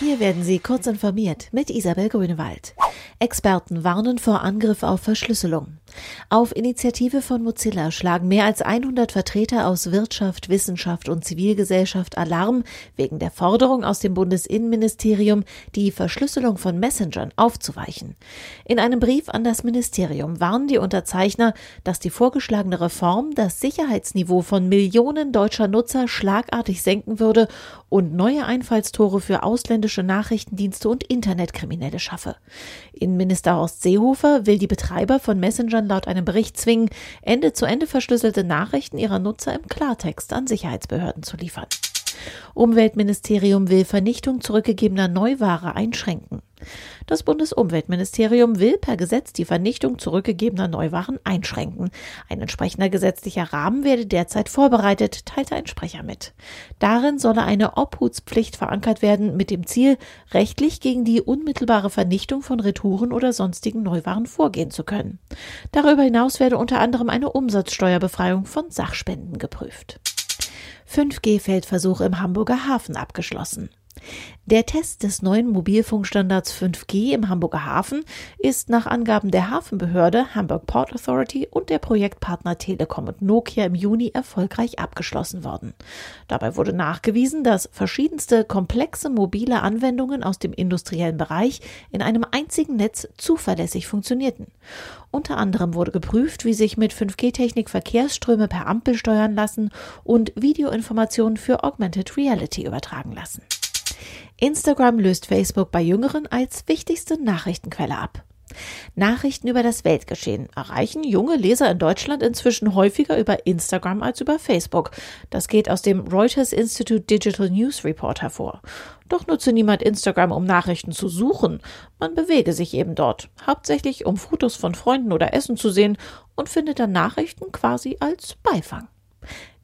Hier werden Sie kurz informiert mit Isabel Grünewald. Experten warnen vor Angriff auf Verschlüsselung. Auf Initiative von Mozilla schlagen mehr als 100 Vertreter aus Wirtschaft, Wissenschaft und Zivilgesellschaft Alarm wegen der Forderung aus dem Bundesinnenministerium, die Verschlüsselung von Messengern aufzuweichen. In einem Brief an das Ministerium warnen die Unterzeichner, dass die vorgeschlagene Reform das Sicherheitsniveau von Millionen deutscher Nutzer schlagartig senken würde und neue Einfallstore für ausländische Nachrichtendienste und Internetkriminelle schaffe. Innenminister Horst Seehofer will die Betreiber von Messengern laut einem Bericht zwingen, Ende zu Ende verschlüsselte Nachrichten ihrer Nutzer im Klartext an Sicherheitsbehörden zu liefern. Umweltministerium will Vernichtung zurückgegebener Neuware einschränken. Das Bundesumweltministerium will per Gesetz die Vernichtung zurückgegebener Neuwaren einschränken. Ein entsprechender gesetzlicher Rahmen werde derzeit vorbereitet, teilte ein Sprecher mit. Darin solle eine Obhutspflicht verankert werden mit dem Ziel, rechtlich gegen die unmittelbare Vernichtung von Retouren oder sonstigen Neuwaren vorgehen zu können. Darüber hinaus werde unter anderem eine Umsatzsteuerbefreiung von Sachspenden geprüft. 5G-Feldversuch im Hamburger Hafen abgeschlossen. Der Test des neuen Mobilfunkstandards 5G im Hamburger Hafen ist nach Angaben der Hafenbehörde, Hamburg Port Authority und der Projektpartner Telekom und Nokia im Juni erfolgreich abgeschlossen worden. Dabei wurde nachgewiesen, dass verschiedenste komplexe mobile Anwendungen aus dem industriellen Bereich in einem einzigen Netz zuverlässig funktionierten. Unter anderem wurde geprüft, wie sich mit 5G-Technik Verkehrsströme per Ampel steuern lassen und Videoinformationen für Augmented Reality übertragen lassen. Instagram löst Facebook bei Jüngeren als wichtigste Nachrichtenquelle ab. Nachrichten über das Weltgeschehen erreichen junge Leser in Deutschland inzwischen häufiger über Instagram als über Facebook. Das geht aus dem Reuters Institute Digital News Report hervor. Doch nutze niemand Instagram, um Nachrichten zu suchen. Man bewege sich eben dort, hauptsächlich um Fotos von Freunden oder Essen zu sehen und findet dann Nachrichten quasi als Beifang.